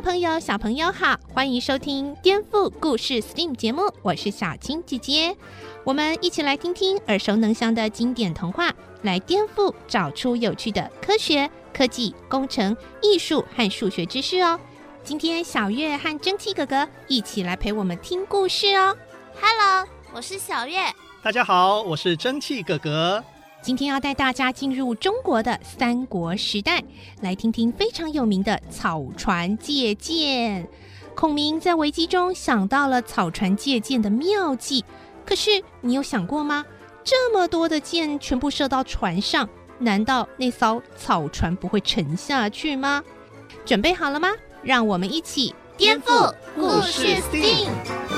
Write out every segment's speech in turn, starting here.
大朋友、小朋友好，欢迎收听《颠覆故事 STEAM》节目，我是小青姐姐。我们一起来听听耳熟能详的经典童话，来颠覆，找出有趣的科学、科技、工程、艺术和数学知识哦。今天小月和蒸汽哥哥一起来陪我们听故事哦。Hello，我是小月。大家好，我是蒸汽哥哥。今天要带大家进入中国的三国时代，来听听非常有名的草船借箭。孔明在危机中想到了草船借箭的妙计。可是你有想过吗？这么多的箭全部射到船上，难道那艘草船不会沉下去吗？准备好了吗？让我们一起颠覆故事 STEAM。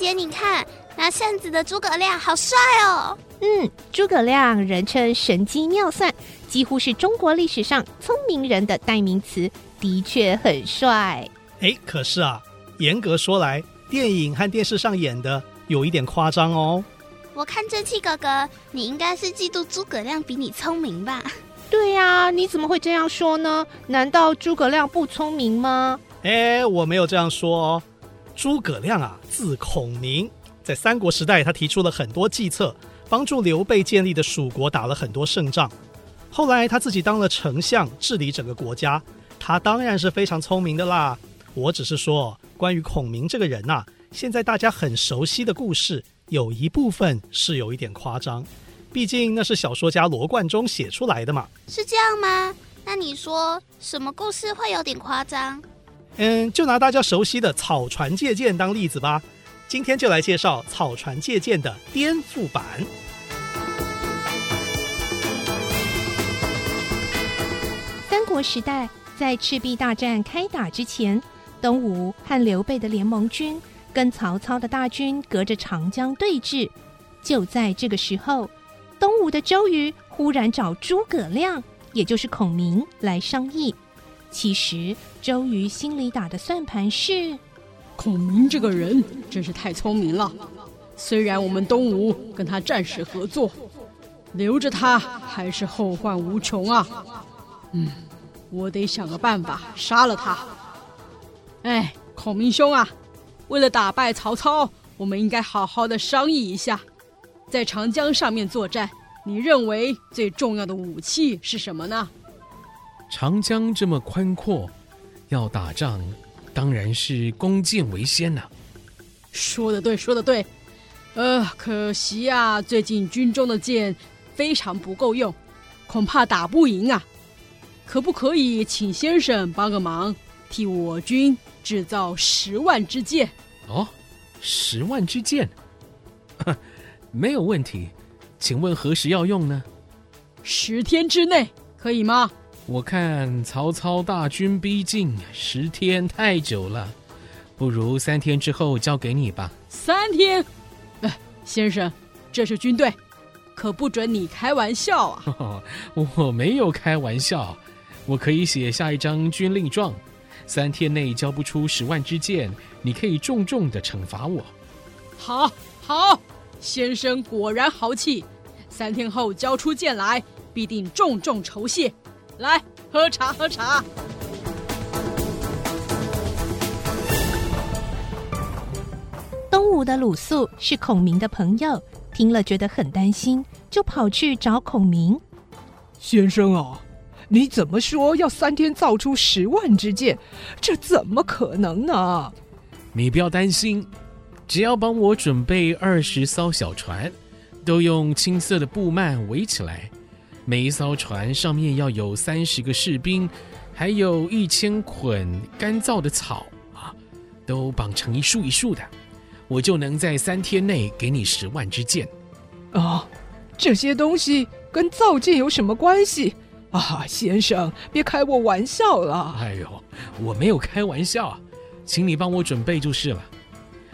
姐姐，你看，拿扇子的诸葛亮好帅哦！嗯，诸葛亮人称神机妙算，几乎是中国历史上聪明人的代名词，的确很帅。哎，可是啊，严格说来，电影和电视上演的有一点夸张哦。我看蒸汽哥哥，你应该是嫉妒诸葛亮比你聪明吧？对呀，你怎么会这样说呢？难道诸葛亮不聪明吗？哎，我没有这样说哦。诸葛亮啊，字孔明，在三国时代，他提出了很多计策。帮助刘备建立的蜀国打了很多胜仗，后来他自己当了丞相，治理整个国家，他当然是非常聪明的啦。我只是说，关于孔明这个人呐，现在大家很熟悉的故事，有一部分是有一点夸张，毕竟那是小说家罗贯中写出来的嘛。是这样吗？那你说什么故事会有点夸张？嗯，就拿大家熟悉的草船借箭当例子吧。今天就来介绍草船借箭的颠覆版。三国时代，在赤壁大战开打之前，东吴和刘备的联盟军跟曹操的大军隔着长江对峙。就在这个时候，东吴的周瑜忽然找诸葛亮，也就是孔明来商议。其实，周瑜心里打的算盘是。孔明这个人真是太聪明了，虽然我们东吴跟他暂时合作，留着他还是后患无穷啊。嗯，我得想个办法杀了他。哎，孔明兄啊，为了打败曹操，我们应该好好的商议一下，在长江上面作战，你认为最重要的武器是什么呢？长江这么宽阔，要打仗。当然是弓箭为先呐、啊！说的对，说的对。呃，可惜啊，最近军中的箭非常不够用，恐怕打不赢啊。可不可以请先生帮个忙，替我军制造十万支箭？哦，十万支箭，没有问题。请问何时要用呢？十天之内，可以吗？我看曹操大军逼近，十天太久了，不如三天之后交给你吧。三天？哎，先生，这是军队，可不准你开玩笑啊！哦，我没有开玩笑，我可以写下一张军令状，三天内交不出十万支箭，你可以重重的惩罚我。好，好，先生果然豪气，三天后交出剑来，必定重重酬谢。来喝茶，喝茶。东吴的鲁肃是孔明的朋友，听了觉得很担心，就跑去找孔明。先生啊，你怎么说要三天造出十万支箭？这怎么可能呢？你不要担心，只要帮我准备二十艘小船，都用青色的布幔围起来。每一艘船上面要有三十个士兵，还有一千捆干燥的草啊，都绑成一束一束的，我就能在三天内给你十万支箭。啊，这些东西跟造箭有什么关系？啊，先生，别开我玩笑了。哎呦，我没有开玩笑，请你帮我准备就是了。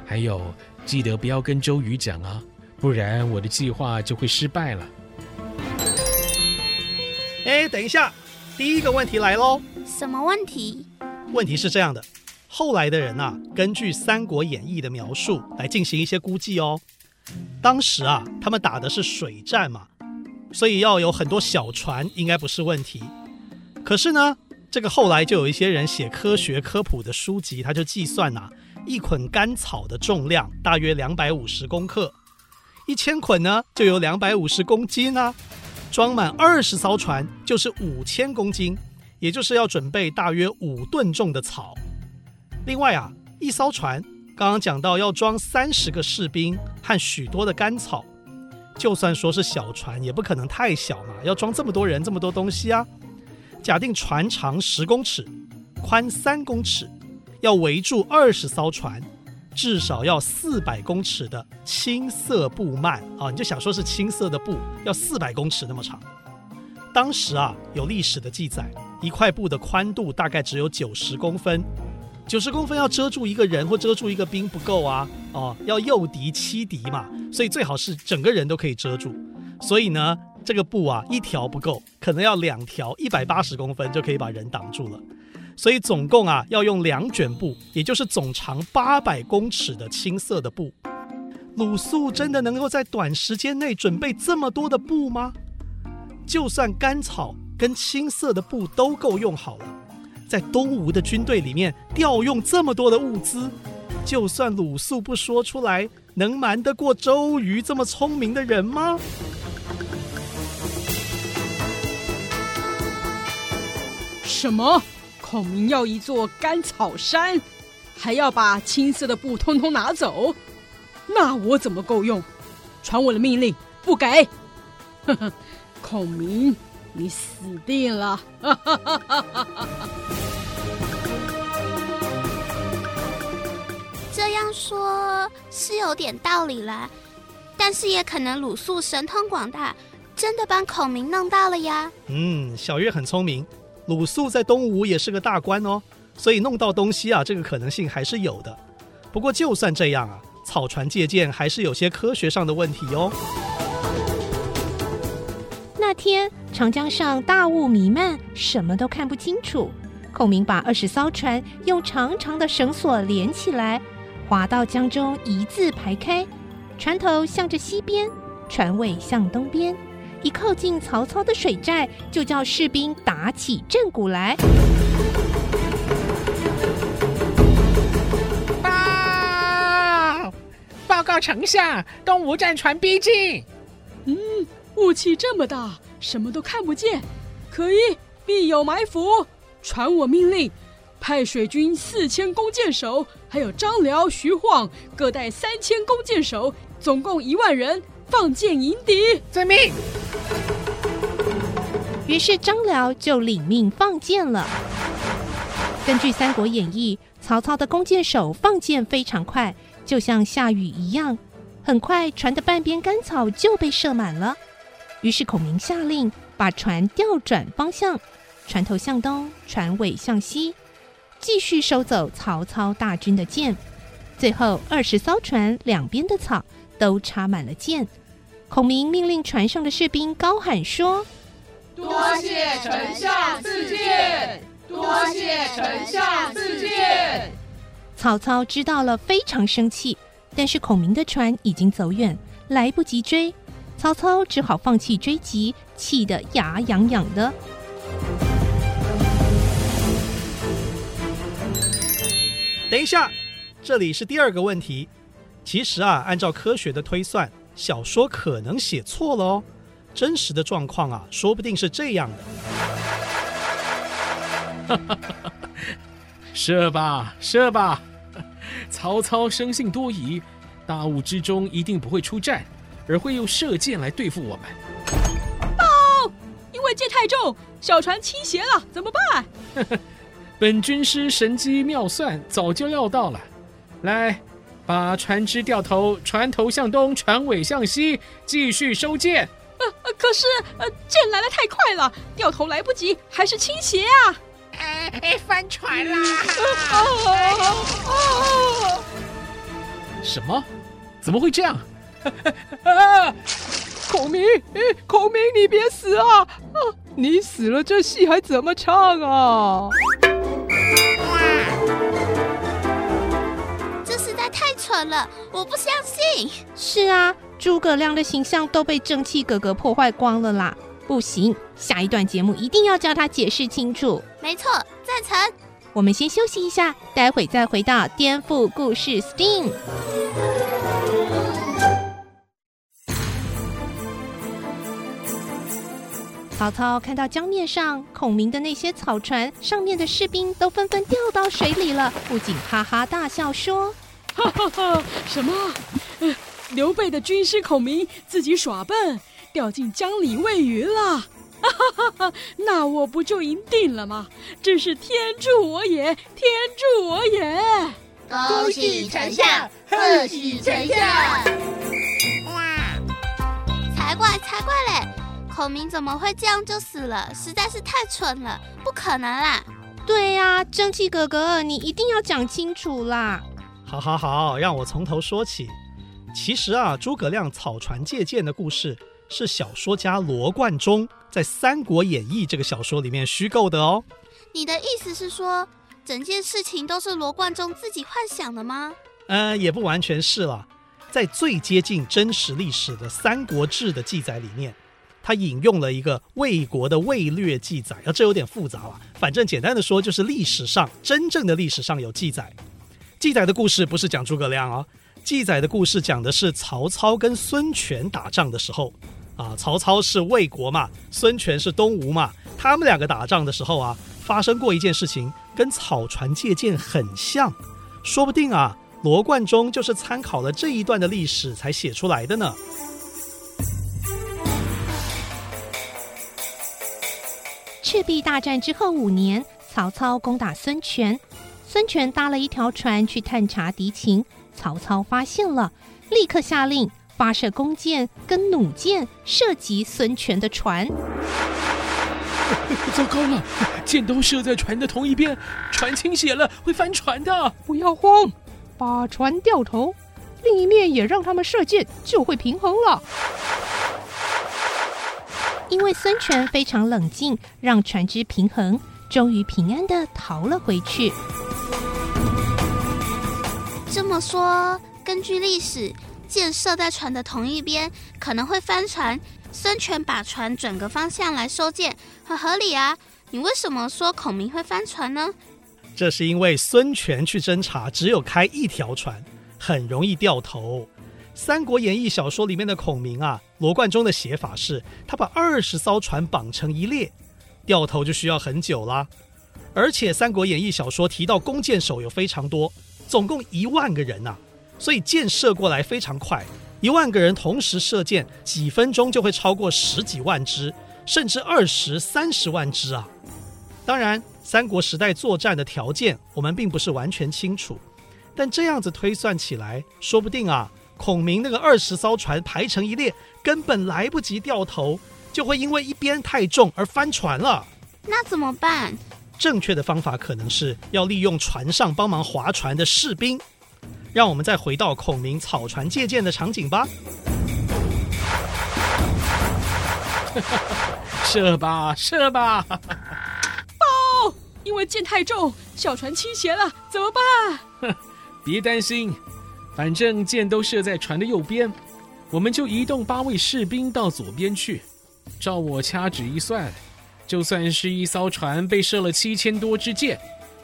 还有，记得不要跟周瑜讲啊，不然我的计划就会失败了。哎，等一下，第一个问题来喽。什么问题？问题是这样的，后来的人啊，根据《三国演义》的描述来进行一些估计哦。当时啊，他们打的是水战嘛，所以要有很多小船，应该不是问题。可是呢，这个后来就有一些人写科学科普的书籍，他就计算呐、啊，一捆干草的重量大约两百五十公克，一千捆呢就有两百五十公斤啊。装满二十艘船就是五千公斤，也就是要准备大约五吨重的草。另外啊，一艘船刚刚讲到要装三十个士兵和许多的干草，就算说是小船，也不可能太小嘛，要装这么多人这么多东西啊。假定船长十公尺，宽三公尺，要围住二十艘船。至少要四百公尺的青色布幔啊！你就想说是青色的布，要四百公尺那么长。当时啊，有历史的记载，一块布的宽度大概只有九十公分，九十公分要遮住一个人或遮住一个兵不够啊！哦，要诱敌欺敌嘛，所以最好是整个人都可以遮住。所以呢，这个布啊，一条不够，可能要两条，一百八十公分就可以把人挡住了。所以总共啊要用两卷布，也就是总长八百公尺的青色的布。鲁肃真的能够在短时间内准备这么多的布吗？就算干草跟青色的布都够用好了，在东吴的军队里面调用这么多的物资，就算鲁肃不说出来，能瞒得过周瑜这么聪明的人吗？什么？孔明要一座甘草山，还要把青色的布通通拿走，那我怎么够用？传我的命令，不给！呵呵，孔明，你死定了！哈哈哈哈哈！这样说，是有点道理啦，但是也可能鲁肃神通广大，真的帮孔明弄到了呀。嗯，小月很聪明。鲁肃在东吴也是个大官哦，所以弄到东西啊，这个可能性还是有的。不过就算这样啊，草船借箭还是有些科学上的问题哦。那天长江上大雾弥漫，什么都看不清楚。孔明把二十艘船用长长的绳索连起来，划到江中一字排开，船头向着西边，船尾向东边。一靠近曹操的水寨，就叫士兵打起阵鼓来。报！报告丞相，东吴战船逼近。嗯，雾气这么大，什么都看不见。可疑，必有埋伏。传我命令，派水军四千弓箭手，还有张辽、徐晃各带三千弓箭手，总共一万人。放箭迎敌，遵命。于是张辽就领命放箭了。根据《三国演义》，曹操的弓箭手放箭非常快，就像下雨一样，很快船的半边干草就被射满了。于是孔明下令把船调转方向，船头向东，船尾向西，继续收走曹操大军的箭。最后二十艘船两边的草。都插满了箭，孔明命令船上的士兵高喊说：“多谢丞相赐箭，多谢丞相赐箭。”曹操知道了，非常生气，但是孔明的船已经走远，来不及追，曹操只好放弃追击，气得牙痒痒的。等一下，这里是第二个问题。其实啊，按照科学的推算，小说可能写错了哦。真实的状况啊，说不定是这样的。射吧，射吧！曹操生性多疑，大雾之中一定不会出战，而会用射箭来对付我们。报！因为箭太重，小船倾斜了，怎么办？本军师神机妙算，早就料到了。来。把船只掉头，船头向东，船尾向西，继续收箭。呃，可是呃，箭来的太快了，掉头来不及，还是倾斜啊！哎哎，翻船啦！啊啊啊！什么？怎么会这样？啊！孔明，孔明，你别死啊！啊，你死了，这戏还怎么唱啊？了，我不相信。是啊，诸葛亮的形象都被正气哥哥破坏光了啦！不行，下一段节目一定要叫他解释清楚。没错，赞成。我们先休息一下，待会再回到颠覆故事 STEAM。曹操看到江面上孔明的那些草船，上面的士兵都纷纷掉到水里了，不仅哈哈大笑说：“哈哈哈，什么？刘备的军师孔明自己耍笨，掉进江里喂鱼了？哈哈哈！那我不就赢定了吗？真是天助我也，天助我也！恭喜丞相，贺喜丞相！哇，才怪才怪嘞！”孔明怎么会这样就死了？实在是太蠢了，不可能啦！对呀、啊，争气哥哥，你一定要讲清楚啦！好，好，好，让我从头说起。其实啊，诸葛亮草船借箭的故事是小说家罗贯中在《三国演义》这个小说里面虚构的哦。你的意思是说，整件事情都是罗贯中自己幻想的吗？呃，也不完全是了，在最接近真实历史的《三国志》的记载里面。他引用了一个魏国的魏略记载，啊，这有点复杂了。反正简单的说，就是历史上真正的历史上有记载，记载的故事不是讲诸葛亮啊，记载的故事讲的是曹操跟孙权打仗的时候，啊，曹操是魏国嘛，孙权是东吴嘛，他们两个打仗的时候啊，发生过一件事情，跟草船借箭很像，说不定啊，罗贯中就是参考了这一段的历史才写出来的呢。赤壁大战之后五年，曹操攻打孙权，孙权搭了一条船去探查敌情，曹操发现了，立刻下令发射弓箭跟弩箭射击孙权的船。糟糕了，箭都射在船的同一边，船倾斜了，会翻船的。不要慌，把船掉头，另一面也让他们射箭，就会平衡了。因为孙权非常冷静，让船只平衡，终于平安的逃了回去。这么说，根据历史，箭射在船的同一边可能会翻船。孙权把船转个方向来收箭，很合理啊。你为什么说孔明会翻船呢？这是因为孙权去侦查，只有开一条船，很容易掉头。《三国演义》小说里面的孔明啊，罗贯中的写法是，他把二十艘船绑成一列，掉头就需要很久啦。而且《三国演义》小说提到弓箭手有非常多，总共一万个人呐、所以箭射过来非常快，一万个人同时射箭，几分钟就会超过十几万支，甚至二十三十万支啊。当然，三国时代作战的条件我们并不是完全清楚，但这样子推算起来，说不定啊。孔明那个二十艘船排成一列，根本来不及掉头，就会因为一边太重而翻船了。那怎么办？正确的方法可能是要利用船上帮忙划船的士兵。让我们再回到孔明草船借箭的场景吧。射吧，射吧！报，因为箭太重，小船倾斜了，怎么办？别担心。反正箭都射在船的右边，我们就移动八位士兵到左边去。照我掐指一算，就算是一艘船被射了七千多支箭，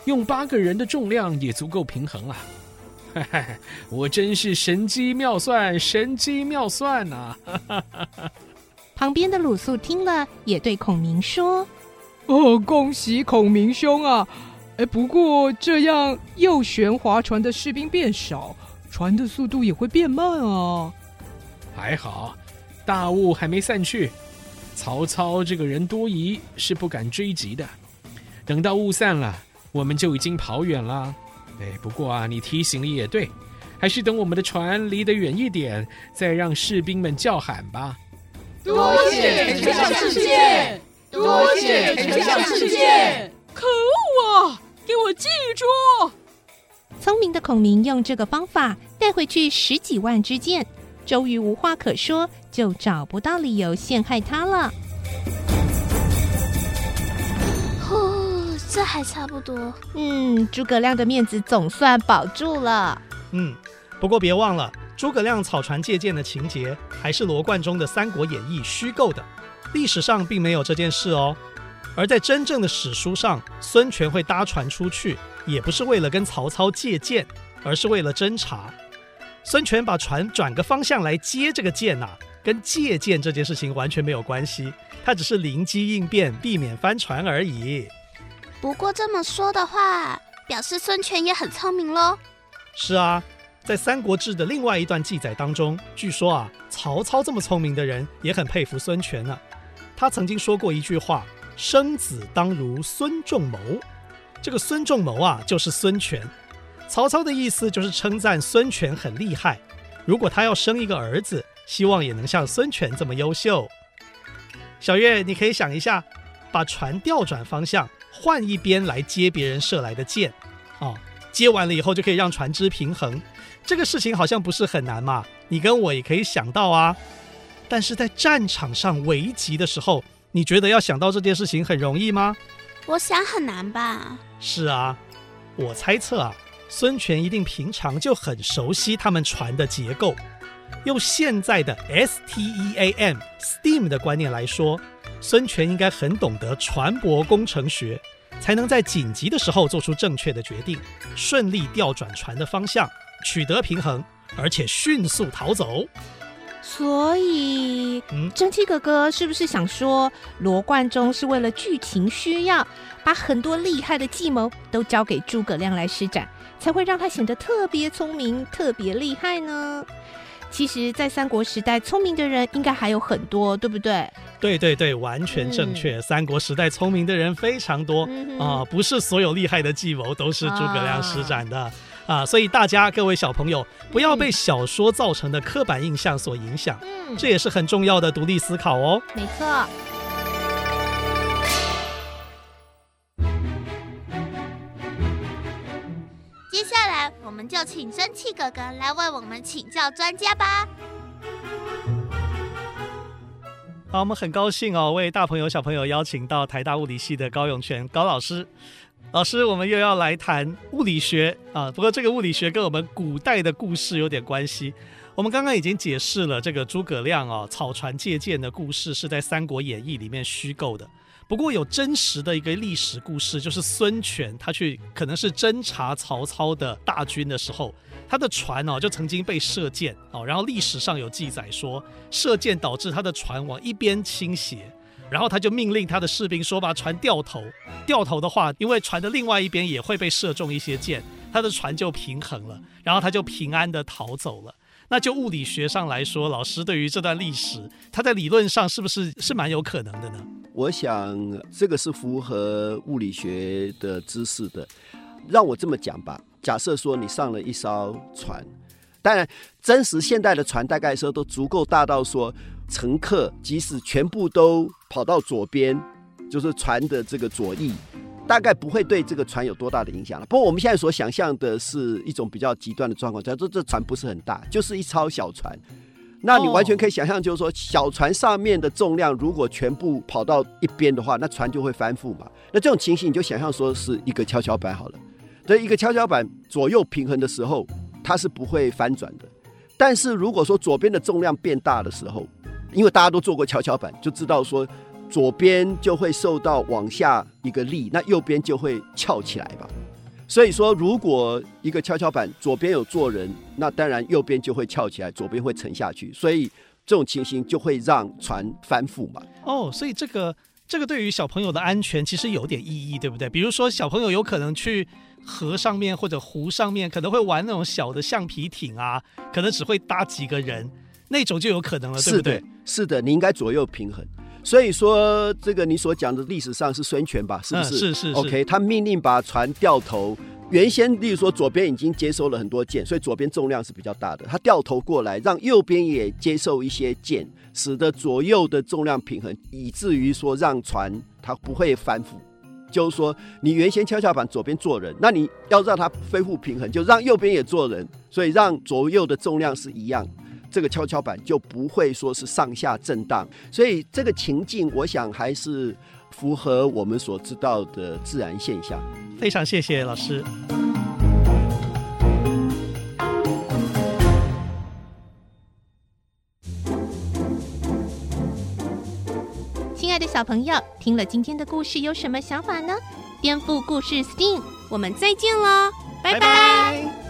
用八个人的重量也足够平衡了。我真是神机妙算，神机妙算呐、啊！旁边的鲁肃听了，也对孔明说：“哦，恭喜孔明兄啊！哎，不过这样右旋划船的士兵变少。”船的速度也会变慢啊！还好，大雾还没散去。曹操这个人多疑，是不敢追击的。等到雾散了，我们就已经跑远了。哎，不过啊，你提醒的也对，还是等我们的船离得远一点，再让士兵们叫喊吧。多谢丞相赐剑，多谢丞相赐剑。可恶啊！给我记住！聪明的孔明用这个方法带回去十几万支箭，周瑜无话可说，就找不到理由陷害他了。呼，这还差不多。嗯，诸葛亮的面子总算保住了。嗯，不过别忘了，诸葛亮草船借箭的情节还是罗贯中的《三国演义》虚构的，历史上并没有这件事哦。而在真正的史书上，孙权会搭船出去，也不是为了跟曹操借箭，而是为了侦察。孙权把船转个方向来接这个箭呐、啊，跟借箭这件事情完全没有关系，他只是灵机应变，避免翻船而已。不过这么说的话，表示孙权也很聪明喽。是啊，在《三国志》的另外一段记载当中，据说啊，曹操这么聪明的人也很佩服孙权呢、啊。他曾经说过一句话。生子当如孙仲谋，这个孙仲谋啊，就是孙权。曹操的意思就是称赞孙权很厉害。如果他要生一个儿子，希望也能像孙权这么优秀。小月，你可以想一下，把船调转方向，换一边来接别人射来的箭，哦，接完了以后就可以让船只平衡。这个事情好像不是很难嘛，你跟我也可以想到啊。但是在战场上危急的时候，你觉得要想到这件事情很容易吗？我想很难吧。是啊，我猜测啊，孙权一定平常就很熟悉他们船的结构。用现在的 STEAM STEAM 的观念来说，孙权应该很懂得船舶工程学，才能在紧急的时候做出正确的决定，顺利调转船的方向，取得平衡，而且迅速逃走。所以，嗯，蒸汽哥哥是不是想说，罗贯中是为了剧情需要，把很多厉害的计谋都交给诸葛亮来施展，才会让他显得特别聪明、特别厉害呢？其实，在三国时代，聪明的人应该还有很多，对不对？对对对，完全正确。嗯、三国时代聪明的人非常多啊、嗯呃，不是所有厉害的计谋都是诸葛亮施展的。啊啊，所以大家各位小朋友，不要被小说造成的刻板印象所影响，嗯，这也是很重要的独立思考哦。没错。接下来，我们就请蒸汽哥哥来为我们请教专家吧。好，我们很高兴哦，为大朋友小朋友邀请到台大物理系的高永泉高老师。老师，我们又要来谈物理学啊！不过这个物理学跟我们古代的故事有点关系。我们刚刚已经解释了这个诸葛亮啊草船借箭的故事是在《三国演义》里面虚构的。不过有真实的一个历史故事，就是孙权他去可能是侦察曹操的大军的时候，他的船哦就曾经被射箭哦，然后历史上有记载说射箭导致他的船往一边倾斜。然后他就命令他的士兵说：“把船掉头，掉头的话，因为船的另外一边也会被射中一些箭，他的船就平衡了，然后他就平安地逃走了。那就物理学上来说，老师对于这段历史，他在理论上是不是是蛮有可能的呢？我想这个是符合物理学的知识的。让我这么讲吧，假设说你上了一艘船，当然真实现代的船大概说都足够大到说。”乘客即使全部都跑到左边，就是船的这个左翼，大概不会对这个船有多大的影响了。不过我们现在所想象的是一种比较极端的状况，假如这船不是很大，就是一艘小船，那你完全可以想象，就是说小船上面的重量如果全部跑到一边的话，那船就会翻覆嘛。那这种情形你就想象说是一个跷跷板好了，这一个跷跷板左右平衡的时候，它是不会翻转的。但是如果说左边的重量变大的时候，因为大家都做过跷跷板，就知道说左边就会受到往下一个力，那右边就会翘起来吧。所以说，如果一个跷跷板左边有坐人，那当然右边就会翘起来，左边会沉下去。所以这种情形就会让船翻覆嘛。哦，所以这个这个对于小朋友的安全其实有点意义，对不对？比如说小朋友有可能去河上面或者湖上面，可能会玩那种小的橡皮艇啊，可能只会搭几个人。那种就有可能了，对不对？是的，你应该左右平衡。所以说，这个你所讲的历史上是孙权吧？是不是？嗯、是是是。OK，他命令把船掉头，原先，例如说左边已经接收了很多箭，所以左边重量是比较大的。他掉头过来，让右边也接受一些箭，使得左右的重量平衡，以至于说让船它不会翻覆。就是说，你原先跷跷板左边坐人，那你要让它恢复平衡，就让右边也坐人，所以让左右的重量是一样，这个跷跷板就不会说是上下震荡。所以这个情境，我想还是符合我们所知道的自然现象。非常谢谢老师。亲爱的小朋友，听了今天的故事有什么想法呢？颠覆故事 STEAM，我们再见喽，拜拜。拜拜。